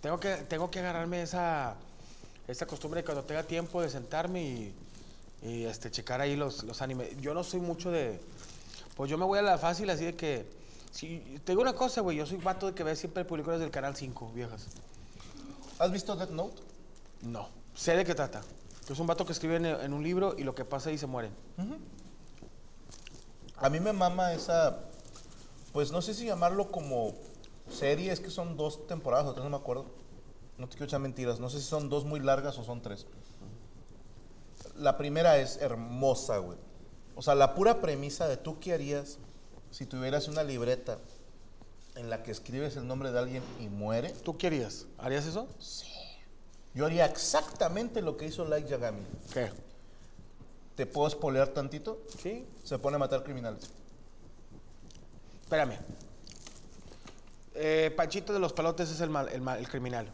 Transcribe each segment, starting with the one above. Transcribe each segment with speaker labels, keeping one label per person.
Speaker 1: Tengo que, tengo que agarrarme esa, esa costumbre de cuando tenga tiempo de sentarme y, y, este, checar ahí los, los animes. Yo no soy mucho de... Pues yo me voy a la fácil así de que... Si, te digo una cosa, güey, yo soy vato de que ve siempre películas del Canal 5, viejas.
Speaker 2: ¿Has visto Death Note?
Speaker 1: No. Sé de qué trata. Es un vato que escribe en, en un libro y lo que pasa ahí se mueren.
Speaker 2: A mí me mama esa, pues no sé si llamarlo como serie, es que son dos temporadas o tres, no me acuerdo. No te quiero echar mentiras, no sé si son dos muy largas o son tres. La primera es hermosa, güey. O sea, la pura premisa de tú qué harías si tuvieras una libreta en la que escribes el nombre de alguien y muere.
Speaker 1: ¿Tú qué harías? ¿Harías eso?
Speaker 2: Yo haría exactamente lo que hizo Light Yagami.
Speaker 1: ¿Qué?
Speaker 2: ¿Te puedo spoilear tantito?
Speaker 1: Sí.
Speaker 2: Se pone a matar criminales.
Speaker 1: Espérame. Eh, Panchito de los Palotes es el, mal, el, mal- el criminal.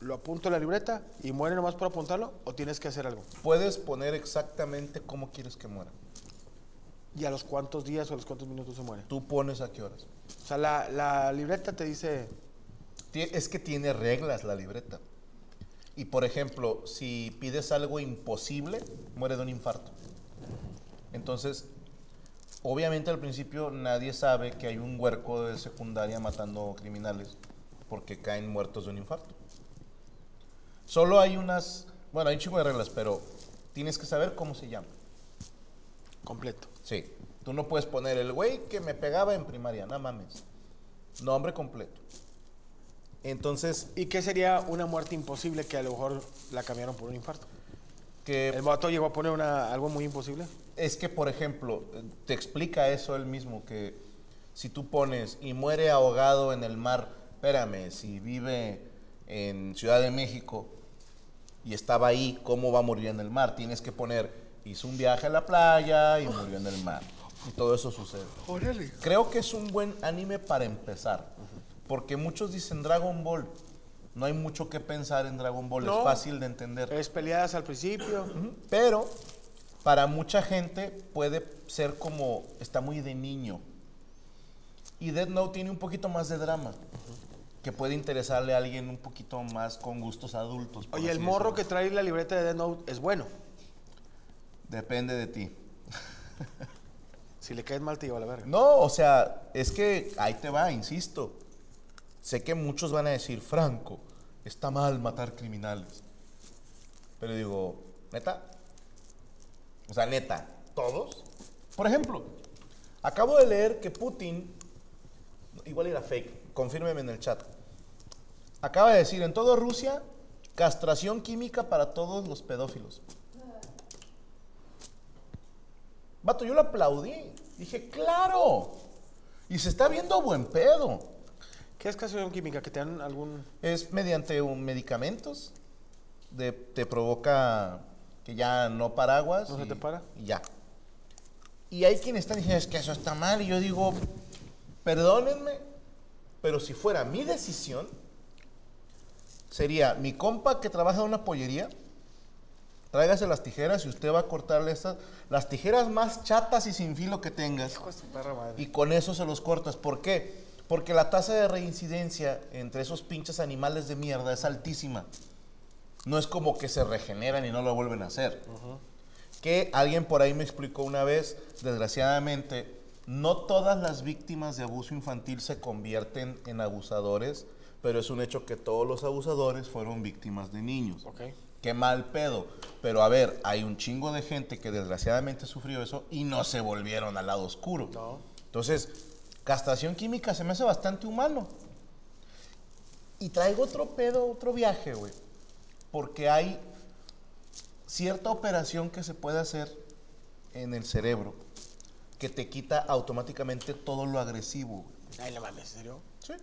Speaker 1: ¿Lo apunto en la libreta y muere nomás por apuntarlo o tienes que hacer algo?
Speaker 2: Puedes poner exactamente cómo quieres que muera.
Speaker 1: ¿Y a los cuántos días o a los cuántos minutos se muere?
Speaker 2: Tú pones a qué horas.
Speaker 1: O sea, la, la libreta te dice...
Speaker 2: Es que tiene reglas la libreta. Y por ejemplo, si pides algo imposible, muere de un infarto. Entonces, obviamente al principio nadie sabe que hay un huerco de secundaria matando criminales porque caen muertos de un infarto. Solo hay unas, bueno, hay un chingo de reglas, pero tienes que saber cómo se llama.
Speaker 1: Completo.
Speaker 2: Sí. Tú no puedes poner el güey que me pegaba en primaria, no mames. Nombre completo. Entonces,
Speaker 1: ¿Y qué sería una muerte imposible que a lo mejor la cambiaron por un infarto?
Speaker 2: que
Speaker 1: ¿El vato llegó a poner una, algo muy imposible?
Speaker 2: Es que, por ejemplo, te explica eso él mismo, que si tú pones y muere ahogado en el mar, espérame, si vive en Ciudad de México y estaba ahí, ¿cómo va a morir en el mar? Tienes que poner, hizo un viaje a la playa y murió en el mar. Y todo eso sucede.
Speaker 1: Órale.
Speaker 2: Creo que es un buen anime para empezar, porque muchos dicen Dragon Ball. No hay mucho que pensar en Dragon Ball,
Speaker 1: No.
Speaker 2: es fácil de entender.
Speaker 1: Es peleadas al principio.
Speaker 2: Pero para mucha gente puede ser como, está muy de niño. Y Death Note tiene un poquito más de drama, que puede interesarle a alguien un poquito más con gustos adultos.
Speaker 1: Oye, el morro
Speaker 2: decirlo.
Speaker 1: que trae la libreta de Death Note es bueno.
Speaker 2: Depende de ti.
Speaker 1: Si le caes mal, te lleva a la verga.
Speaker 2: No, o sea, es que ahí te va, insisto. Sé que muchos van a decir, Franco, está mal matar criminales. Pero digo, neta. O sea, neta, ¿todos? Por ejemplo, acabo de leer que Putin, igual era fake, confírmeme en el chat. Acaba de decir, en toda Rusia, castración química para todos los pedófilos. Vato, yo lo aplaudí. Dije, claro. Y se está viendo buen pedo.
Speaker 1: ¿Qué es castración química? ¿Que te dan algún...?
Speaker 2: Es mediante un medicamentos. De, te provoca que ya no paraguas.
Speaker 1: ¿No se
Speaker 2: y-
Speaker 1: te para?
Speaker 2: Y ya. Y hay quienes están diciendo, es que eso está mal. Y yo digo, perdónenme, pero si fuera mi decisión, sería mi compa que trabaja en una pollería, tráigase las tijeras y usted va a cortarle estas, las tijeras más chatas y sin filo que tengas.
Speaker 1: Hijo de su perra madre.
Speaker 2: Y con eso se los cortas. ¿Por qué? Porque la tasa de reincidencia entre esos pinches animales de mierda es altísima. No es como que se regeneran y no lo vuelven a hacer. Que alguien por ahí me explicó una vez, desgraciadamente, no todas las víctimas de abuso infantil se convierten en abusadores, pero es un hecho que todos los abusadores fueron víctimas de niños.
Speaker 1: Ok.
Speaker 2: Qué mal pedo. Pero a ver, hay un chingo de gente que desgraciadamente sufrió eso y no se volvieron al lado oscuro.
Speaker 1: No.
Speaker 2: Entonces, castración química se me hace bastante humano. Y traigo otro pedo, otro viaje, güey. Porque hay cierta operación que se puede hacer en el cerebro que te quita automáticamente todo lo agresivo.
Speaker 1: Ay, no mames, ¿en serio?
Speaker 2: Sí.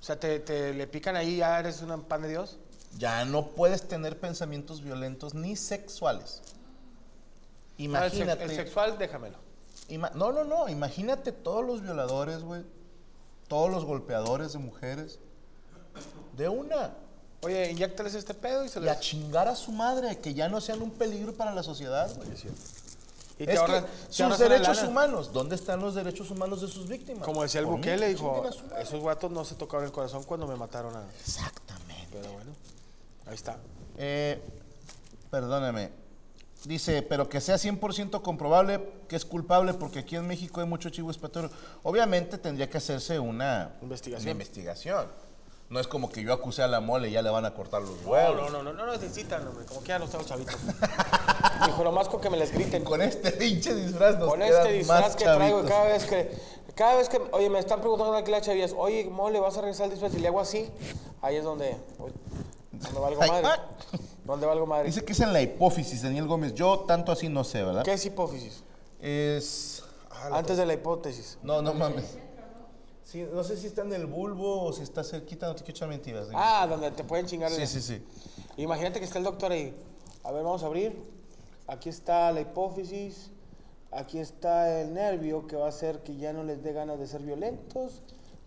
Speaker 1: O sea, te, te le pican ahí ya eres un pan de Dios.
Speaker 2: Ya no puedes tener pensamientos violentos ni sexuales.
Speaker 1: Ah,
Speaker 2: Imagínate.
Speaker 1: El, sexual, déjamelo.
Speaker 2: Ima- no, no, no. Imagínate todos los violadores, güey. Todos los golpeadores de mujeres. De una.
Speaker 1: Oye, inyéctales este pedo y se
Speaker 2: Y a
Speaker 1: les...
Speaker 2: chingar a su madre, que ya no sean un peligro para la sociedad, güey.
Speaker 1: Y
Speaker 2: Es que
Speaker 1: te
Speaker 2: sus derechos humanos, ¿dónde están los derechos humanos de sus víctimas?
Speaker 1: Como decía el Bukele, dijo, esos guatos no se tocaron el corazón cuando me mataron a...
Speaker 2: Exactamente.
Speaker 1: Pero bueno, ahí está.
Speaker 2: Eh, perdóname. Dice, pero que sea 100% comprobable que es culpable porque aquí en México hay mucho chivo expiatorio. Obviamente tendría que hacerse una
Speaker 1: Investigación.
Speaker 2: una investigación. No es como que yo acuse a la mole y ya le van a cortar los
Speaker 1: No,
Speaker 2: huevos.
Speaker 1: no, no, no, no necesitan, hombre. Como que ya no estamos chavitos. Dijo, lo más con que me les griten.
Speaker 2: Con este pinche disfraz nos
Speaker 1: Con este disfraz que traigo, cada vez que, cada vez que, oye, me están preguntando aquí las chavillas, oye, mole, ¿vas a regresar el disfraz? Y le hago así, ahí es donde, oye, donde valgo madre. Donde valgo madre.
Speaker 2: Dice que es en la hipófisis, Daniel Gómez. Yo tanto así no sé, ¿verdad?
Speaker 1: ¿Qué es hipófisis?
Speaker 2: Es... ah,
Speaker 1: Antes de la hipótesis.
Speaker 2: No, no mames. Sí, no sé si está en el bulbo o si está cerquita, no te quiero echar mentiras. dime.
Speaker 1: Ah, donde te pueden chingar.
Speaker 2: sí,
Speaker 1: el-
Speaker 2: sí, sí.
Speaker 1: Imagínate que está el doctor ahí. A ver, vamos a abrir. Aquí está la hipófisis. Aquí está el nervio que va a hacer que ya no les dé ganas de ser violentos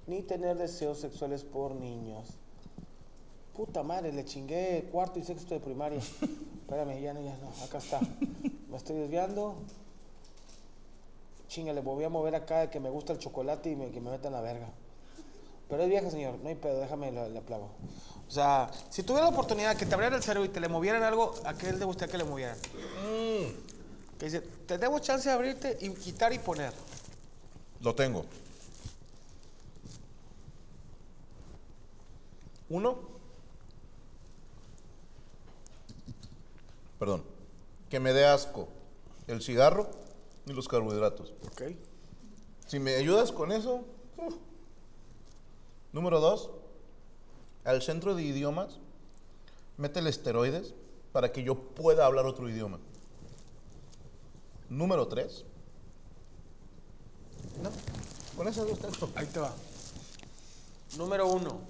Speaker 1: ni tener deseos sexuales por niños. Puta madre, le chingué cuarto y sexto de primaria. Espérame, ya no, ya no. Acá está. Me estoy desviando. Chingale, voy a mover acá de que me gusta el chocolate y me- que me metan la verga. Pero es vieja, señor, no hay pedo, déjame le, le aplaudo. O sea, si tuviera la oportunidad que te abrieran el cerebro y te le movieran algo, ¿a qué le gustaría que le movieran? Que dice, te debo chance de abrirte y quitar y poner.
Speaker 2: Lo tengo. Uno. Perdón. Que me dé asco el cigarro y los carbohidratos.
Speaker 1: Ok.
Speaker 2: Si me ayudas con eso. Número dos. Al centro de idiomas, métele esteroides para que yo pueda hablar otro idioma. Número tres. No, con esas dos tengo.
Speaker 1: Ahí te va. Número uno.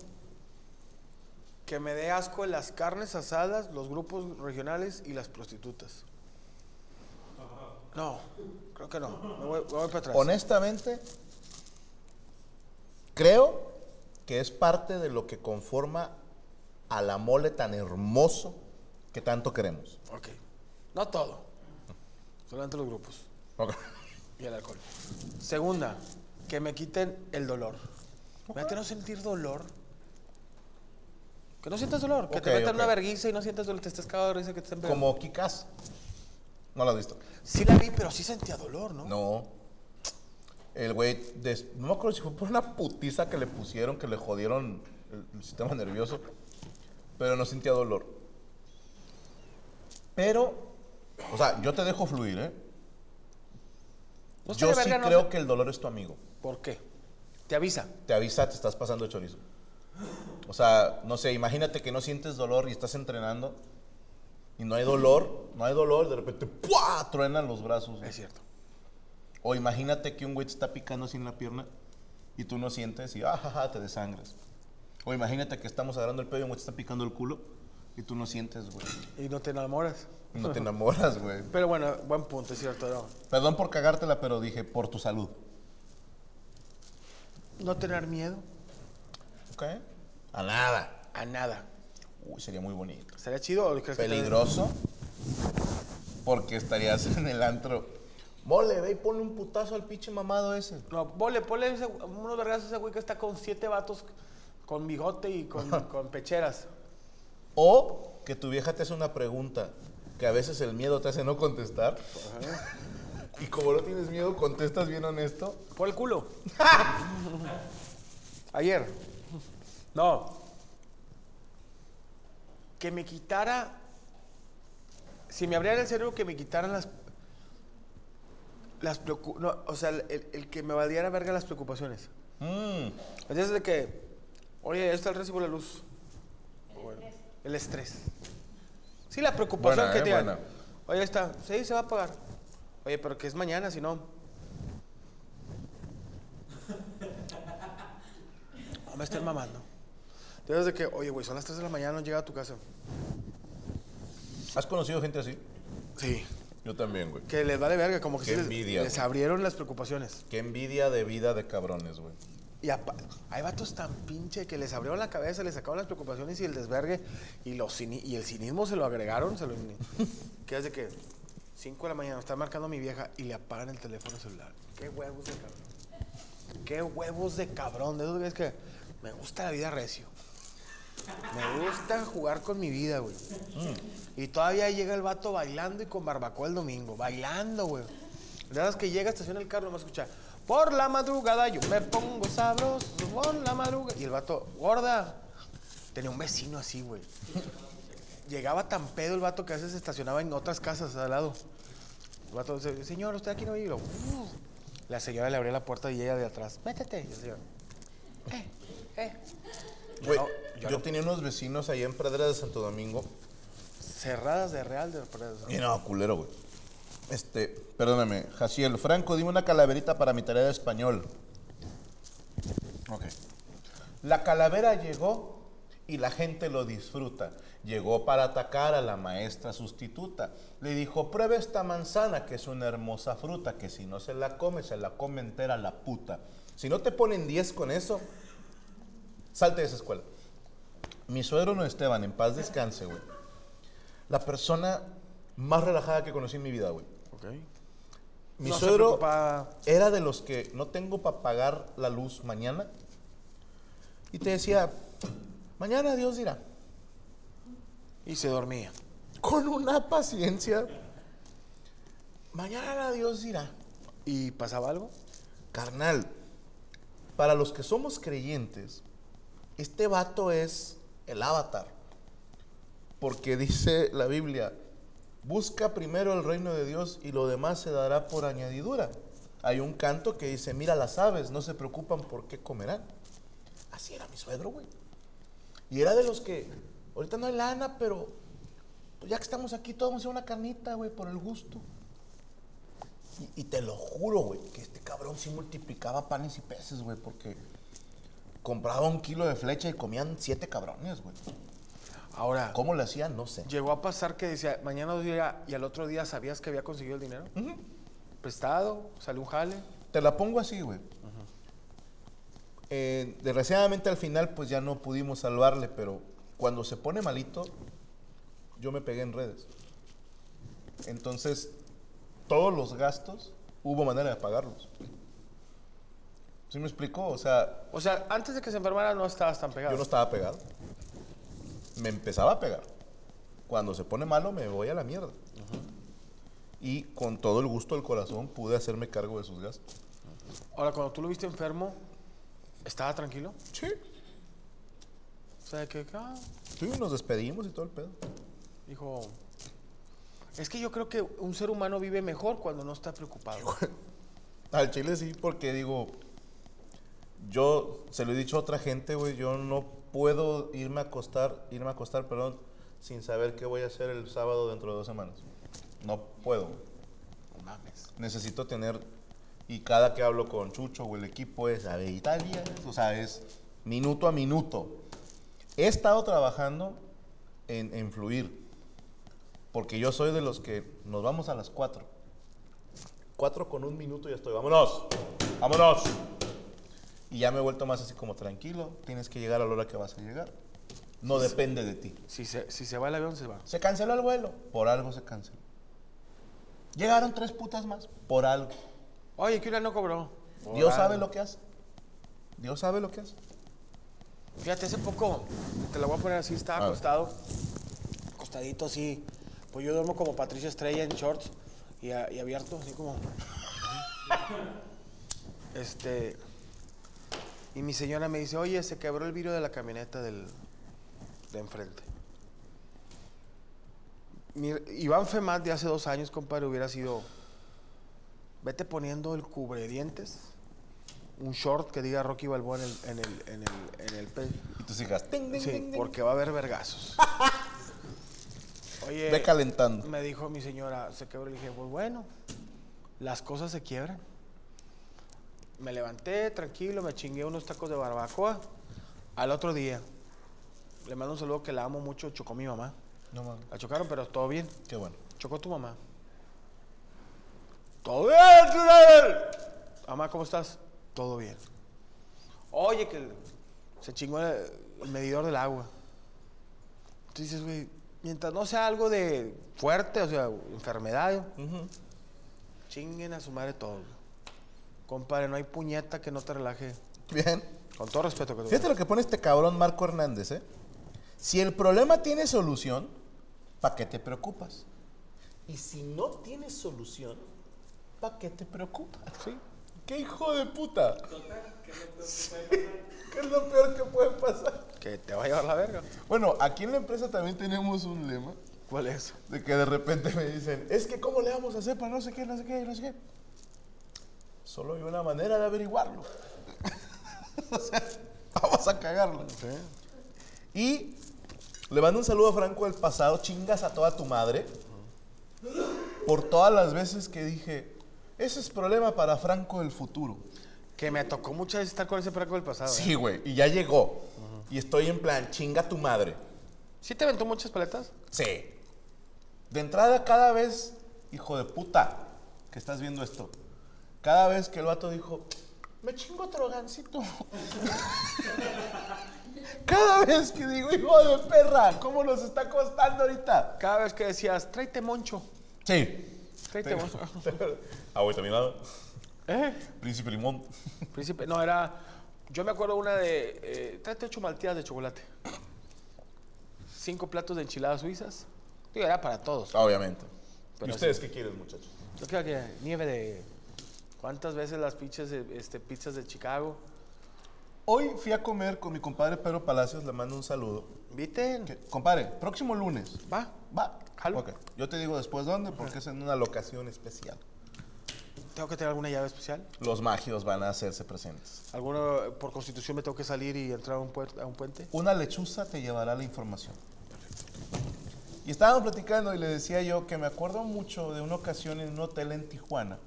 Speaker 1: Que me dé asco las carnes asadas, los grupos regionales y las prostitutas. No, creo que no. Me voy, me voy para atrás.
Speaker 2: Honestamente, creo que es parte de lo que conforma a la mole tan hermoso que tanto queremos.
Speaker 1: Ok. No todo. Solamente los grupos. Y el alcohol. Segunda, que me quiten el dolor. Imagínate no sentir dolor. Que no sientas dolor. Que te metan una verguiza y no sientas dolor. Te estés cagado de risa que te estén pegando.
Speaker 2: Como Kikas. ¿No lo has visto?
Speaker 1: Sí la vi, pero sí sentía dolor, ¿no?
Speaker 2: No. El güey, des- no me acuerdo si fue por una putiza que le pusieron, que le jodieron el, el sistema nervioso, pero no sentía dolor. Pero, o sea, yo te dejo fluir, ¿eh?
Speaker 1: No
Speaker 2: Yo sí
Speaker 1: verga, no
Speaker 2: creo
Speaker 1: sé-
Speaker 2: que el dolor es tu amigo.
Speaker 1: ¿Por qué? Te avisa.
Speaker 2: Te avisa, te estás pasando de chorizo. O sea, no sé, imagínate que no sientes dolor y estás entrenando y no hay dolor, no hay dolor, de repente ¡pua! truenan los brazos.
Speaker 1: Es cierto.
Speaker 2: O imagínate que un güey te está picando así en la pierna y tú no sientes y ajaja, te desangras. O imagínate que estamos agarrando el pelo y un güey te está picando el culo y tú no sientes, güey.
Speaker 1: Y no te enamoras.
Speaker 2: No te enamoras, güey.
Speaker 1: Pero bueno, buen punto, es cierto. No,
Speaker 2: Perdón por cagártela, pero dije por tu salud.
Speaker 1: no tener miedo
Speaker 2: ¿Ok? A nada.
Speaker 1: a nada.
Speaker 2: Uy, sería muy bonito.
Speaker 1: ¿Sería chido o crees que
Speaker 2: Peligroso. Porque estarías en el antro. Mole, ve y ponle un putazo al pinche mamado ese.
Speaker 1: No, vole, ponle ese- unos vergazos a ese güey que está con siete vatos con bigote y con, con pecheras.
Speaker 2: O que tu vieja te hace una pregunta que a veces el miedo te hace no contestar. Y como no tienes miedo, contestas bien honesto.
Speaker 1: Por el culo. Ayer. No. Que me quitara. Si me abriera el cerebro, que me quitaran las. Las no, o sea, el, el que me valiera verga las preocupaciones.
Speaker 2: Mm,
Speaker 1: Entonces de que, oye, ya está el recibo de la luz. Bueno, el estrés. Sí, la preocupación
Speaker 2: Buena,
Speaker 1: que
Speaker 2: eh,
Speaker 1: digan,
Speaker 2: buena.
Speaker 1: Oye, está, sí, se va a pagar. Oye, pero que es mañana, si no. No me estén mamando. Entonces de que, oye, güey, son las 3 de la mañana, no llega a tu casa.
Speaker 2: ¿Has conocido gente así?
Speaker 1: Sí.
Speaker 2: Yo también, güey.
Speaker 1: Que les vale verga, como que
Speaker 2: Qué
Speaker 1: sí les-
Speaker 2: envidia,
Speaker 1: les,
Speaker 2: güey.
Speaker 1: abrieron las preocupaciones.
Speaker 2: Qué envidia de vida de cabrones, güey.
Speaker 1: Y apa- hay vatos tan pinche que les abrieron la cabeza, les sacaron las preocupaciones y el desvergue y, los cini- y el cinismo se lo agregaron. Se lo, que es de que 5 de la mañana está marcando a mi vieja y le apagan el teléfono celular. Qué huevos de cabrón. Qué huevos de cabrón. De esos güeyes que me gusta la vida recio. Me gusta jugar con mi vida, güey. Y todavía llega el vato bailando y con barbacoa el domingo. Bailando, güey. De esas que llega, estaciona el carro, me escucha. Por la madrugada yo me pongo sabroso. Por la madrugada. Y el vato, gorda. Tenía un vecino así, güey. Llegaba tan pedo el vato que a veces se estacionaba en otras casas al lado. El vato dice, señor, usted aquí no vive. "Uf". La señora le abría la puerta y ella de atrás, métete. Y el señor, eh, eh.
Speaker 2: Güey,
Speaker 1: no-
Speaker 2: yo, tenía unos vecinos ahí en Pradera de Santo Domingo.
Speaker 1: Cerradas de real de
Speaker 2: Y no, culero, güey. Este, perdóname, Jaciel, Franco, dime una calaverita para mi tarea de español. Ok. La calavera llegó y la gente lo disfruta. Llegó para atacar a la maestra sustituta. Le dijo, prueba esta manzana, que es una hermosa fruta, que si no se la come, se la come entera la puta. Si no te ponen 10 con eso, salte de esa escuela. Mi suegro no Esteban, en paz descanse, güey. La persona más relajada que conocí en mi vida, güey.
Speaker 1: Ok.
Speaker 2: Mi
Speaker 1: No
Speaker 2: suegro era de los que no tengo para pagar la luz mañana. Y te decía, mañana Dios dirá.
Speaker 1: Y se dormía.
Speaker 2: Con una paciencia. Mañana Dios dirá.
Speaker 1: ¿Y pasaba algo?
Speaker 2: Carnal, para los que somos creyentes, este vato es el avatar. Porque dice la Biblia, busca primero el reino de Dios y lo demás se dará por añadidura. Hay un canto que dice, mira las aves, no se preocupan por qué comerán. Así era mi suegro, güey. Y era de los que, ahorita no hay lana, pero pues ya que estamos aquí, todos vamos a hacer una carnita, güey, por el gusto. Y, y te lo juro, güey, que este cabrón sí multiplicaba panes y peces, güey, porque compraba un kilo de flecha y comían siete cabrones, güey.
Speaker 1: Ahora,
Speaker 2: ¿Cómo lo hacían? No sé.
Speaker 1: llegó a pasar que decía, mañana dos días y al otro día sabías que había conseguido el dinero. Prestado, salió un jale.
Speaker 2: Te la pongo así, güey. Eh, desgraciadamente al final, pues ya no pudimos salvarle, pero cuando se pone malito, yo me pegué en redes. Entonces, todos los gastos, hubo manera de pagarlos. ¿Sí me explicó? O sea,
Speaker 1: O sea, antes de que se enfermara no estabas tan pegado.
Speaker 2: Yo no estaba pegado. Me empezaba a pegar. Cuando se pone malo, me voy a la mierda. Y con todo el gusto del corazón pude hacerme cargo de sus gastos.
Speaker 1: Ahora, cuando tú lo viste enfermo, ¿estaba tranquilo?
Speaker 2: Sí.
Speaker 1: O sea, que, ah,
Speaker 2: Sí, nos despedimos y todo el pedo.
Speaker 1: dijo, es que yo creo que un ser humano vive mejor cuando no está preocupado.
Speaker 2: Al chile sí, porque digo, yo se lo he dicho a otra gente, güey, yo no puedo irme a acostar, irme a acostar, perdón, sin saber qué voy a hacer el sábado dentro de dos semanas. No puedo.
Speaker 1: No mames.
Speaker 2: necesito tener, y cada que hablo con Chucho o el equipo es, a ver, Italia, o sea, es minuto a minuto. He estado trabajando en, en fluir, porque yo soy de los que nos vamos a las 4. 4 con un minuto y ya estoy, vámonos, vámonos. Y ya me he vuelto más así como tranquilo, tienes que llegar a la hora que vas a llegar. No depende de ti.
Speaker 1: Si se, si se va el avión, se va.
Speaker 2: Se canceló el vuelo, por algo se canceló. Llegaron tres putas más, por algo.
Speaker 1: Oye, que no cobró.
Speaker 2: Dios sabe lo que hace. Dios sabe lo que hace.
Speaker 1: Fíjate, hace poco, te la voy a poner así, estaba acostado, acostadito así. Pues yo duermo como Patricia Estrella en shorts y, a- y abierto, así como. Este. Y mi señora me dice, oye, se quebró el vidrio de la camioneta del, de enfrente. Mi- Iván Femat de hace dos años, compadre, hubiera sido. Vete poniendo el cubredientes, un short que diga Rocky Balboa en el, en el, en el, en el pe-
Speaker 2: Y tus hijas,
Speaker 1: Sí, porque va a haber vergazos. Oye,
Speaker 2: Ve calentando.
Speaker 1: me dijo mi señora, se quebró. Le dije, pues bueno, las cosas se quiebran. Me levanté tranquilo, me chingué unos tacos de barbacoa. Al otro día, le mando un saludo que la amo mucho, chocó mi mamá.
Speaker 2: No mames.
Speaker 1: La chocaron, pero todo bien.
Speaker 2: Qué bueno.
Speaker 1: Chocó tu mamá. Todo bien. Mamá, ¿cómo estás? Todo bien. Oye, que se chingó el, el medidor del agua. Entonces dices, güey, mientras no sea algo de fuerte, o sea, enfermedad, chinguen a su madre todo. Compadre, no hay puñeta que no te relaje.
Speaker 2: Bien.
Speaker 1: Con todo respeto que te
Speaker 2: Fíjate lo que pone este cabrón Marco Hernández, ¿eh? Si el problema tiene solución, ¿para qué te preocupas? Y si no tiene solución, ¿para qué te preocupas?
Speaker 1: Sí.
Speaker 2: ¿Qué hijo de puta? ¿Qué es lo peor que puede pasar?
Speaker 1: Que te va a llevar la verga.
Speaker 2: Bueno, aquí en la empresa también tenemos un lema
Speaker 1: ¿Cuál es?
Speaker 2: de que de repente me dicen, es que ¿cómo le vamos a hacer para no sé qué, no sé qué, no sé qué? Solo hay una manera de averiguarlo. o sea, vamos a cagarlo. Y le mando un saludo a Franco del pasado, chingas a toda tu madre, por todas las veces que dije, ese es problema para Franco del futuro.
Speaker 1: Que me tocó muchas veces estar con ese fraco del pasado. ¿eh?
Speaker 2: Sí, güey, y ya llegó. Y estoy en plan, chinga tu madre.
Speaker 1: ¿Sí te aventó muchas paletas?
Speaker 2: Sí. De entrada, cada vez, hijo de puta, que estás viendo esto, cada vez que el vato dijo, me chingo otro gancito. cada vez que digo, hijo de perra, ¿cómo nos está costando ahorita?
Speaker 1: Cada vez que decías, tráete moncho,
Speaker 2: Sí.
Speaker 1: tráete moncho.
Speaker 2: Agüita mi lado.
Speaker 1: ¿Eh?
Speaker 2: Príncipe limón.
Speaker 1: Príncipe, no, era. Yo me acuerdo una de. Eh, tráete ocho malteadas de chocolate. Cinco platos de enchiladas suizas. Digo, era para todos.
Speaker 2: Obviamente.
Speaker 1: Pero
Speaker 2: ¿Y ustedes qué quieren, muchachos?
Speaker 1: Yo creo que nieve de. ¿Cuántas veces las pizzas de, este, pizzas de Chicago?
Speaker 2: Hoy fui a comer con mi compadre Pedro Palacios, le mando un saludo.
Speaker 1: ¿Viste?
Speaker 2: Que- compadre, próximo lunes.
Speaker 1: Va.
Speaker 2: Va.
Speaker 1: Jalo.
Speaker 2: Ok. Yo te digo después dónde, porque es en una locación especial.
Speaker 1: ¿Tengo que tener alguna llave especial?
Speaker 2: Los magios van a hacerse presentes.
Speaker 1: ¿Alguno, por constitución, me tengo que salir y entrar a un, puer- a un puente?
Speaker 2: Una lechuza te llevará la información. Y estábamos platicando y le decía yo que me acuerdo mucho de una ocasión en un hotel en Tijuana.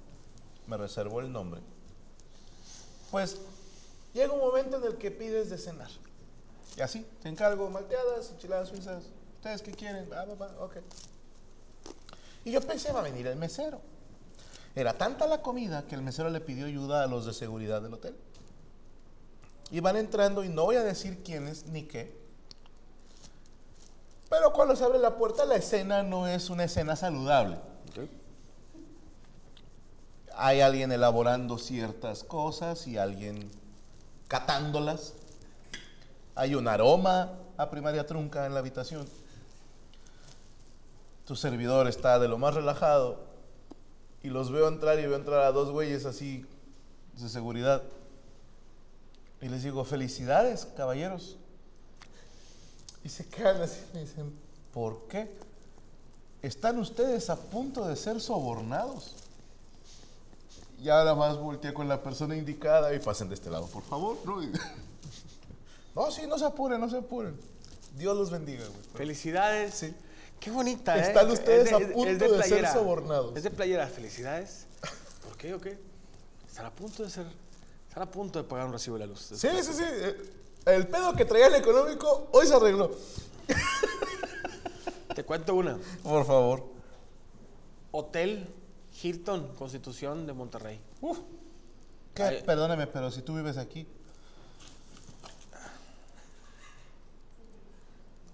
Speaker 2: Me reservó el nombre. Pues llega un momento en el que pides de cenar. Y así, te encargo malteadas, enchiladas suizas. ¿Ustedes qué quieren? Va, va, ok. Y yo pensé, va a venir el mesero. Era tanta la comida que el mesero le pidió ayuda a los de seguridad del hotel. Y van entrando y no voy a decir quiénes ni qué. Pero cuando se abre la puerta la escena no es una escena saludable. Hay alguien elaborando ciertas cosas y alguien catándolas. Hay un aroma a primaria trunca en la habitación. Tu servidor está de lo más relajado y los veo entrar y veo entrar a dos güeyes así de seguridad. Y les digo, felicidades, caballeros. Y se quedan así y me dicen, ¿por qué? Están ustedes a punto de ser sobornados. Y ahora más volteé con la persona indicada y pasen de este lado, por favor. No, no sí, no se apuren, no se apuren. Dios los bendiga, güey.
Speaker 1: Felicidades.
Speaker 2: Sí.
Speaker 1: Qué bonita, ¿eh?
Speaker 2: Están ustedes
Speaker 1: Es
Speaker 2: a punto de ser
Speaker 1: playera.
Speaker 2: sobornados.
Speaker 1: Es de playera. Felicidades. ¿Por qué o qué? Están a punto de ser. Están a punto de pagar un recibo de la luz.
Speaker 2: Sí, sí, sí. eh, El pedo que traía el económico hoy se arregló.
Speaker 1: Te cuento una.
Speaker 2: Por favor.
Speaker 1: Hotel Hilton Constitución de Monterrey.
Speaker 2: Uf. ¿Qué?
Speaker 1: Ay.
Speaker 2: Perdóname, pero si tú vives aquí.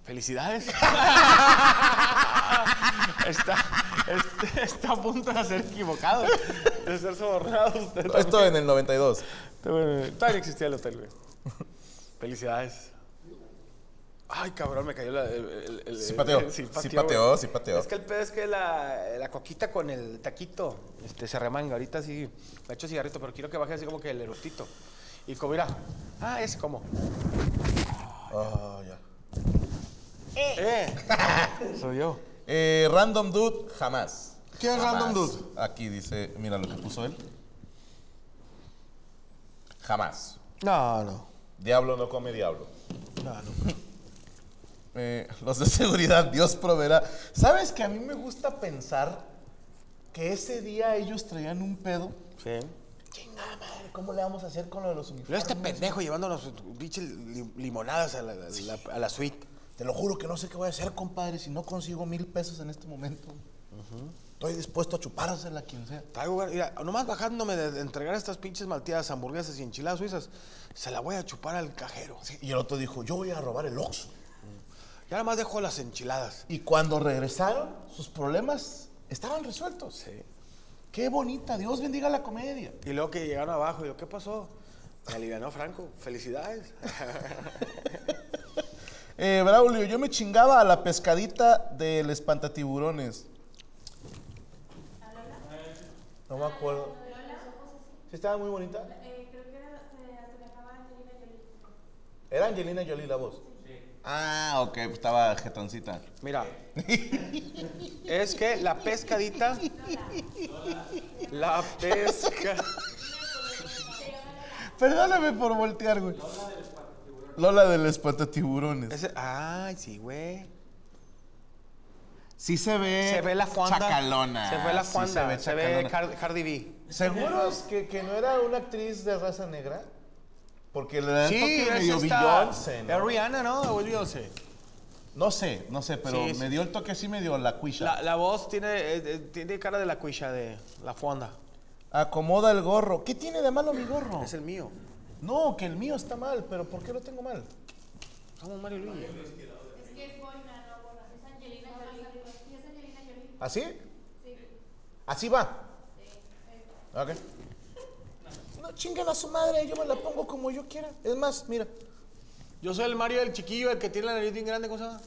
Speaker 1: Felicidades. está, este- está a punto de ser equivocado, de ser sobornado. Usted
Speaker 2: Esto en el 92.
Speaker 1: también. Todavía existía el hotel, güey. Felicidades. Ay, cabrón, me cayó la, el, el- el-
Speaker 2: Sí pateó,
Speaker 1: el-
Speaker 2: sí pateó, sí pateó.
Speaker 1: Es que el pedo es que la, la coquita con el taquito este, se remanga. Ahorita sí, me he hecho cigarrito, pero quiero que baje así como que el erutito. Y como, mira, ah, es como.
Speaker 2: Ah, ya.
Speaker 1: ¡Eh! Soy yo.
Speaker 2: Eh, random Dude, jamás.
Speaker 1: ¿Qué es. Random Dude?
Speaker 2: Aquí dice, mira lo que puso él. Jamás.
Speaker 1: No, no.
Speaker 2: Diablo no come diablo.
Speaker 1: No, no.
Speaker 2: Eh, los de seguridad, Dios proveerá. ¿Sabes que a mí me gusta pensar que ese día ellos traían un pedo?
Speaker 1: Sí.
Speaker 2: Chingada madre, ¿cómo le vamos a hacer con lo de los
Speaker 1: Luego
Speaker 2: uniformes?
Speaker 1: este pendejo llevándonos pinches limonadas a la, a la- a la suite.
Speaker 2: Te lo juro que no sé qué voy a hacer, compadre, si no consigo mil pesos en este momento. Estoy dispuesto a chupársela a quien sea.
Speaker 1: Traigo, gar- mira, nomás bajándome de, de entregar estas pinches malteadas, hamburguesas y enchiladas suizas, se la voy a chupar al cajero.
Speaker 2: Sí, y el otro dijo, yo voy a robar el Oxxo.
Speaker 1: Ya nada más dejo las enchiladas.
Speaker 2: Y cuando regresaron, sus problemas estaban resueltos.
Speaker 1: Sí.
Speaker 2: Qué bonita, Dios bendiga la comedia.
Speaker 1: Y luego que llegaron abajo, y yo, ¿qué pasó? Me alivianó Franco. Felicidades.
Speaker 2: Eh, Braulio, yo me chingaba a la pescadita del espantatiburones. No me acuerdo. ¿Sí estaba muy bonita? ¿Era Angelina Jolie la voz? Ah, ok, pues estaba jetoncita.
Speaker 1: Mira, es que la pescadita, la pesca,
Speaker 2: Perdóname por voltear, güey. Lola del espantatiburones.
Speaker 1: ese, ay, sí, güey.
Speaker 2: Sí se ve.
Speaker 1: Se ve la Juanda.
Speaker 2: Chacalona.
Speaker 1: Se ve la
Speaker 2: Sí
Speaker 1: Juanda. se ve. Car- Cardi B.
Speaker 2: ¿Seguros que, que no era una actriz de raza negra? Porque le dan
Speaker 1: Sí,
Speaker 2: toque
Speaker 1: es
Speaker 2: medio Beyoncé,
Speaker 1: Es
Speaker 2: ¿no?
Speaker 1: Rihanna, ¿no? O es Beyoncé.
Speaker 2: No sé, no sé, pero
Speaker 1: Sí, sí.
Speaker 2: me dio el toque así medio la cuisha.
Speaker 1: La, la voz tiene, eh, eh, tiene cara de la cuisha de la fonda.
Speaker 2: Acomoda el gorro. ¿Qué tiene de malo mi gorro?
Speaker 1: Es el mío.
Speaker 2: No, que el mío está mal, pero ¿por qué lo tengo mal?
Speaker 1: Somos Mario Luis.
Speaker 2: ¿Así? ¿Así va? Ok. No chinguen a su madre, yo me la pongo como yo quiera. Es más, mira.
Speaker 1: Yo soy el Mario del chiquillo, el que tiene la nariz bien grande, ¿cómo se llama?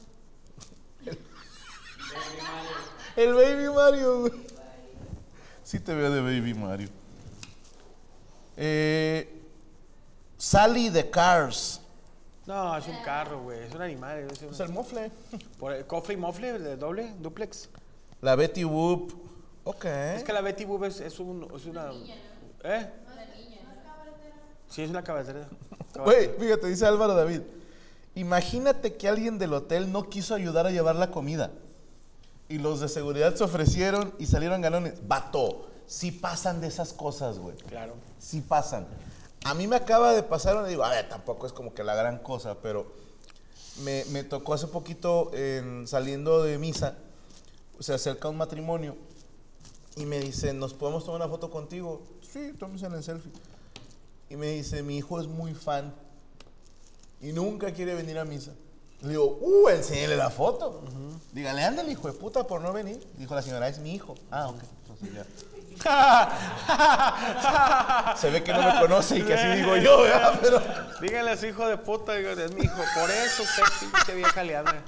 Speaker 2: El Baby Mario, güey. Sí te veo de Baby Mario. Eh, Sally the Cars.
Speaker 1: No, es un carro, güey. Es un animal. Es un-
Speaker 2: el mofle.
Speaker 1: por el cofre y mofle, de doble, duplex.
Speaker 2: La Betty Whoop. Ok.
Speaker 1: Es que la Betty Boop es, es, un, es una... ¿Eh? Sí, es una caballería.
Speaker 2: Güey, fíjate, dice Álvaro David. Imagínate que alguien del hotel no quiso ayudar a llevar la comida. Y los de seguridad se ofrecieron y salieron ganones. Vato, sí pasan de esas cosas, güey.
Speaker 1: Claro.
Speaker 2: Sí pasan. A mí me acaba de pasar, una- digo, a ver, tampoco es como que la gran cosa, pero me, me tocó hace poquito en- saliendo de misa, se acerca un matrimonio y me dice, ¿nos podemos tomar una foto contigo? Sí, tómense en el selfie. Y me dice, mi hijo es muy fan y nunca quiere venir a misa. Le digo, uh, enséñale la foto. Dígale, ándale, hijo de puta, por no venir. Dijo la señora, es mi hijo. Ah, ok. Entonces ya. Se ve que no me conoce y que así digo yo, ¿verdad? Pero...
Speaker 1: Díganle a su hijo de puta, digo, es mi hijo. Por eso usted pinche vieja leandra.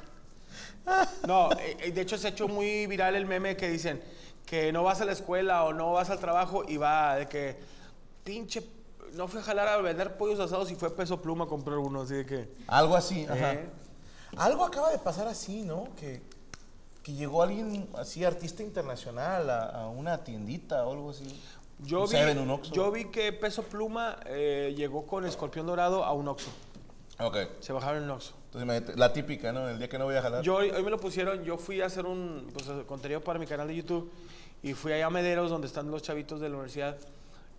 Speaker 1: No, eh, eh, de hecho se ha hecho muy viral el meme que dicen que no vas a la escuela o no vas al trabajo y va de que pinche no fue a jalar a vender pollos asados y fue peso pluma a comprar uno, así de que
Speaker 2: Algo así, ajá.
Speaker 1: Eh.
Speaker 2: Algo acaba de pasar así, ¿no? Que, que llegó alguien así, artista internacional, a, a una tiendita o algo así.
Speaker 1: yo
Speaker 2: Un
Speaker 1: vi,
Speaker 2: Seven, un Oxxo.
Speaker 1: yo vi que peso pluma eh, llegó con escorpión dorado a un Oxxo.
Speaker 2: Ok.
Speaker 1: Se bajaron en un Oxxo.
Speaker 2: Entonces, la típica, ¿no? El día que no voy a jalar.
Speaker 1: Yo hoy, hoy me lo pusieron, yo fui a hacer un pues, contenido para mi canal de YouTube y fui allá a Mederos donde están los chavitos de la universidad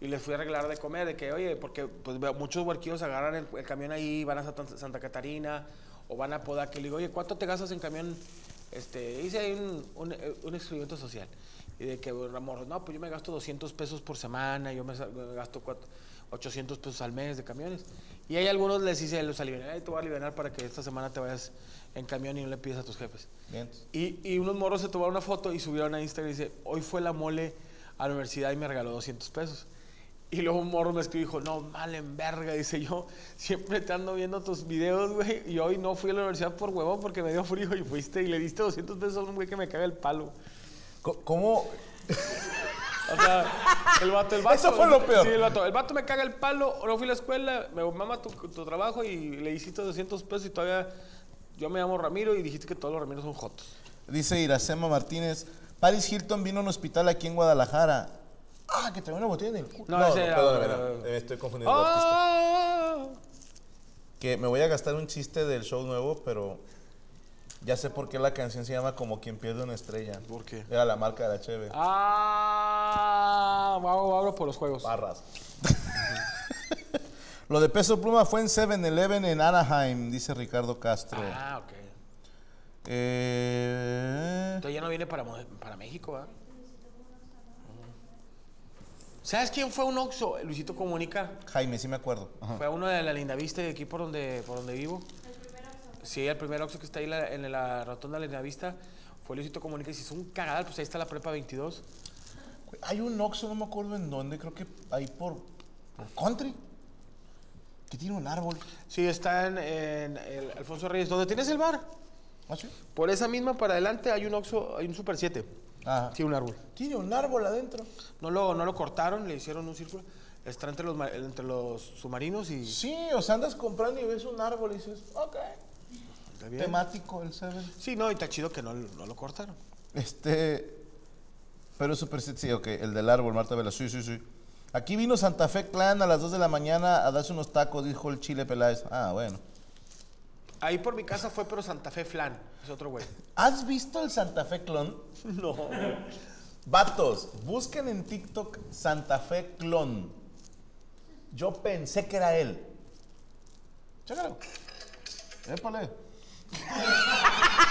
Speaker 1: y les fui a arreglar de comer, de que, oye, porque pues muchos huerquillos agarran el, el camión ahí, van a Santa, Santa Catarina o van a Podaca y le digo, oye, ¿cuánto te gastas en camión? Este, hice ahí un, un, un experimento social y de que, amor, no, pues yo me gasto 200 pesos por semana, yo me, me gasto cuatro- 800 pesos al mes de camiones. Y hay algunos les hice los aliviar, "Ay, te voy a aliviar para que esta semana te vayas en camión y no le pides a tus jefes.
Speaker 2: Bien.
Speaker 1: Y, y unos morros se tomaron una foto y subieron a Instagram y dice, hoy fue la mole a la universidad y me regaló 200 pesos. Y luego un morro me escribió y dijo, no, mal en verga. Dice, yo siempre te ando viendo tus videos, güey. Y hoy no fui a la universidad por huevón porque me dio frío y fuiste y le diste 200 pesos a un güey que me caga el palo.
Speaker 2: ¿Cómo?
Speaker 1: O sea, el vato, el vato.
Speaker 2: Eso fue lo peor.
Speaker 1: Sí, el vato. El vato me caga el palo, no fui a la escuela, me mama tu, tu trabajo y le hiciste 200 pesos y todavía... Yo me llamo Ramiro y dijiste que todos los Ramiros son jotos.
Speaker 2: Dice Iracema Martínez. Paris Hilton vino a un hospital aquí en Guadalajara. Ah, que trae una botella en el culo.
Speaker 1: No, ese era-
Speaker 2: perdóname, no, me estoy confundiendo.
Speaker 1: ¡Ah!
Speaker 2: Que me voy a gastar un chiste del show nuevo, pero ya sé por qué la canción se llama Como quien pierde una estrella.
Speaker 1: ¿Por qué?
Speaker 2: Era la marca de la Cheve.
Speaker 1: Ah, abro, abro por los juegos.
Speaker 2: Barras. Lo de peso pluma fue en 7-Eleven en Anaheim, dice Ricardo Castro.
Speaker 1: Ah, ok.
Speaker 2: Eh,
Speaker 1: Entonces ya no viene para, para México, ¿verdad? ¿Sabes quién fue un Oxxo? Luisito Comunica.
Speaker 2: Jaime, sí me acuerdo. Ajá.
Speaker 1: Fue uno de la Linda Vista de aquí por donde, por donde vivo. Sí, el primer Oxxo que está ahí la- en la rotonda de la Linda Vista fue Luisito Comunica y se hizo un cagadal. Pues ahí está la prepa 22.
Speaker 2: Güey, Hay un Oxxo, no me acuerdo en dónde, creo que ahí por, por Country. Que tiene un árbol.
Speaker 1: Sí, está en, en el Alfonso Reyes. ¿Dónde tienes el bar?
Speaker 2: ¿Ah, sí?
Speaker 1: Por esa misma para adelante hay un Oxxo, hay un Super 7.
Speaker 2: Ajá.
Speaker 1: Tiene un árbol.
Speaker 2: Tiene un árbol adentro.
Speaker 1: No lo, no lo cortaron, le hicieron un círculo. Está entre los, ma- entre los submarinos y...
Speaker 2: Sí, o sea, andas comprando y ves un árbol y dices, ok.
Speaker 1: Está bien.
Speaker 2: Temático el Seven.
Speaker 1: Sí, no, y está chido que no, no lo cortaron.
Speaker 2: Este. Pero super sí, ok, el del árbol, Marta Vela. Sí, sí, sí. Aquí vino Santa Fe Clan a las 2 de la mañana a darse unos tacos, dijo el Chile Peláez. Ah, bueno.
Speaker 1: Ahí por mi casa fue, pero Santa Fe Flan. Es otro güey.
Speaker 2: ¿Has visto el Santa Fe Clon?
Speaker 1: No.
Speaker 2: Vatos, busquen en TikTok Santa Fe Clon. Yo pensé que era él. Chécalo. Épale.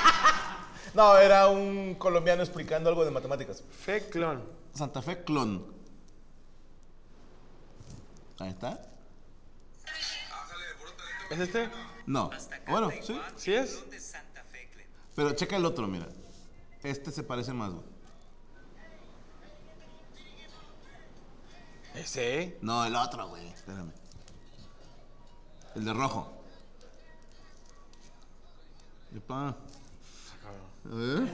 Speaker 2: No, era un colombiano explicando algo de matemáticas.
Speaker 1: Fe Clon.
Speaker 2: Santa Fe Clon. Ahí está.
Speaker 1: ¿Es este?
Speaker 2: No. Bueno, sí.
Speaker 1: ¿Sí es?
Speaker 2: Pero checa el otro, mira. Este se parece más, güey.
Speaker 1: Ese.
Speaker 2: No, el otro, güey. Espérame. El de rojo. Epa. A ver.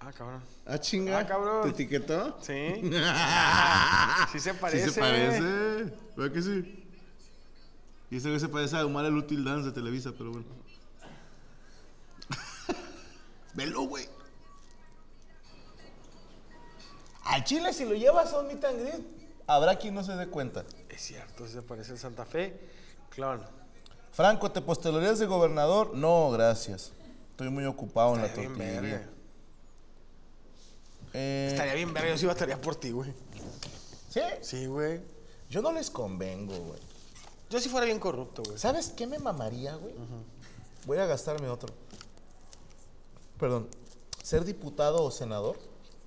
Speaker 1: Ah, cabrón.
Speaker 2: Ah, chinga.
Speaker 1: Ah, cabrón.
Speaker 2: ¿Te etiquetó?
Speaker 1: Sí. Sí se parece.
Speaker 2: Sí se parece. ¿Verdad que sí? Y ese güey se parece a Omar el Útil Dance de Televisa, pero bueno. Velo, güey. Al chile, si lo llevas a un meet and greet, habrá quien no se dé cuenta.
Speaker 1: Es cierto, se parece el Santa Fe Clon.
Speaker 2: Franco, ¿te postularías de gobernador? No, gracias. Estoy muy ocupado en la
Speaker 1: bien
Speaker 2: tortillería.
Speaker 1: verga.
Speaker 2: Eh,
Speaker 1: Estaría bien verga, yo sí batería por ti, güey.
Speaker 2: ¿Sí?
Speaker 1: Sí, güey.
Speaker 2: Yo no les convengo, güey.
Speaker 1: Yo sí fuera bien corrupto, güey.
Speaker 2: ¿Sabes qué me mamaría, güey? Voy a gastarme otro. Perdón. Ser diputado o senador.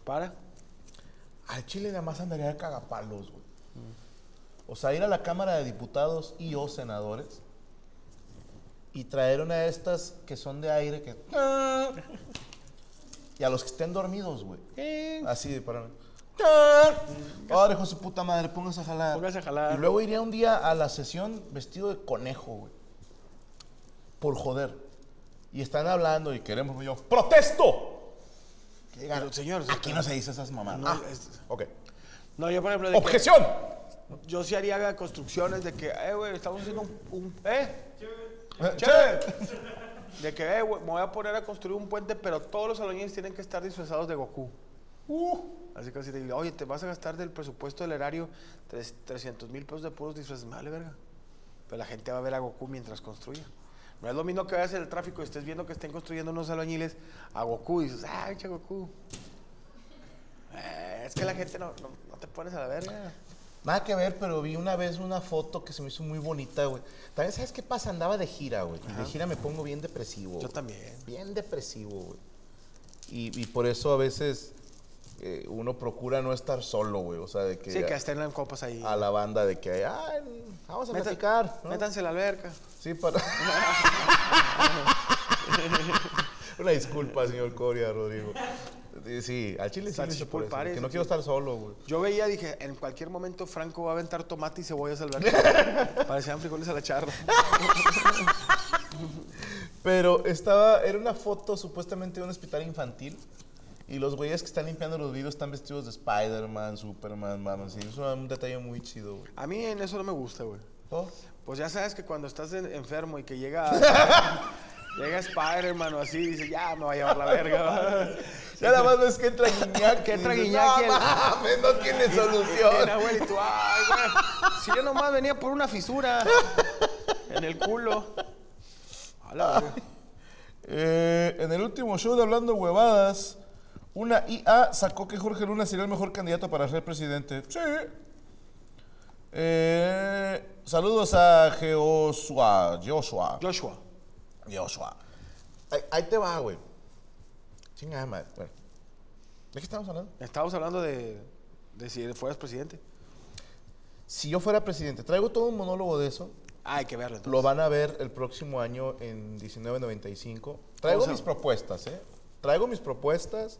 Speaker 1: ¿Para?
Speaker 2: Al Chile nada más andaría de cagapalos, güey. O sea, ir a la Cámara de Diputados y o senadores y traer una de estas que son de aire que... Y a los que estén dormidos, güey. Así de para... Ahora, hijo de su puta madre, póngase a jalar.
Speaker 1: Póngase a jalar.
Speaker 2: Y luego iría un día a la sesión vestido de conejo, güey. Por joder. Y están hablando y queremos, yo, ¡protesto!
Speaker 1: Pero, señor,
Speaker 2: aquí no se dice esas mamadas.
Speaker 1: No,
Speaker 2: ah,
Speaker 1: es-
Speaker 2: ok.
Speaker 1: No, yo por ejemplo... de que-
Speaker 2: ¡Objeción!
Speaker 1: yo sí haría construcciones de que, eh, güey, estamos haciendo un... un- ¿Eh?
Speaker 2: Che.
Speaker 1: De que, eh, güey, me voy a poner a construir un puente, pero todos los albañiles tienen que estar disfrazados de Goku.
Speaker 2: Uh,
Speaker 1: Así que así te digo, oye, te vas a gastar del presupuesto del erario tres- 300 mil pesos de puros disfraces. Vale, verga. Pero la gente va a ver a Goku mientras construya. No es lo mismo que en el tráfico y estés viendo que estén construyendo unos albañiles a Goku y dices, ay, che Goku. Eh, es que la gente no, no, no te pones a la verga.
Speaker 2: Nada que ver, pero vi una vez una foto que se me hizo muy bonita, güey. También, ¿sabes qué pasa? Andaba de gira, güey. Y de gira me pongo bien depresivo.
Speaker 1: Yo
Speaker 2: güey.
Speaker 1: también.
Speaker 2: Bien depresivo, güey. Y, y por eso a veces eh, uno procura no estar solo, güey. O sea, de que,
Speaker 1: Sí, que estén en copas ahí.
Speaker 2: a la banda de que, ay, vamos a
Speaker 1: Meta-
Speaker 2: platicar. ¿no?
Speaker 1: Métanse a la alberca.
Speaker 2: Sí, para... Una disculpa, señor Coria, Rodrigo. Sí, al chile sí. hice por eso, Que no quiero estar solo, güey.
Speaker 1: Yo veía, dije, en cualquier momento Franco va a aventar tomate y cebollas al verde. Parecían frijoles a la charra.
Speaker 2: Pero estaba, era una foto supuestamente de un hospital infantil. Y los güeyes que están limpiando los vidrios están vestidos de Spider-Man, Superman, mano. Sí, es un detalle muy chido, güey.
Speaker 1: A mí en eso no me gusta, güey.
Speaker 2: ¿Oh?
Speaker 1: Pues ya sabes que cuando estás en- enfermo y que llega... llega Spider-Man o así, dice, ya me va a llevar la verga.
Speaker 2: Ya nada más ves que entra Guiñac.
Speaker 1: Que
Speaker 2: y
Speaker 1: entra
Speaker 2: dices,
Speaker 1: Guiñac y
Speaker 2: No mames, no tiene solución.
Speaker 1: y tú, ay, güey. Si yo nomás venía por una fisura en el culo. A la verga.
Speaker 2: Eh, en el último show de Hablando Huevadas, una IA sacó que Jorge Luna sería el mejor candidato para ser presidente. Sí. Eh, saludos a Joshua. Joshua.
Speaker 1: Joshua.
Speaker 2: Joshua. Ahí, ahí te va, güey. Chingada madre. Bueno. ¿De qué estamos hablando?
Speaker 1: Estábamos hablando de, de si fueras presidente.
Speaker 2: Si yo fuera presidente, traigo todo un monólogo de eso.
Speaker 1: Ah, hay que verlo entonces.
Speaker 2: Lo van a ver el próximo año en 1995. Traigo
Speaker 1: ¿Cómo se
Speaker 2: mis propuestas, ¿eh? Traigo mis propuestas.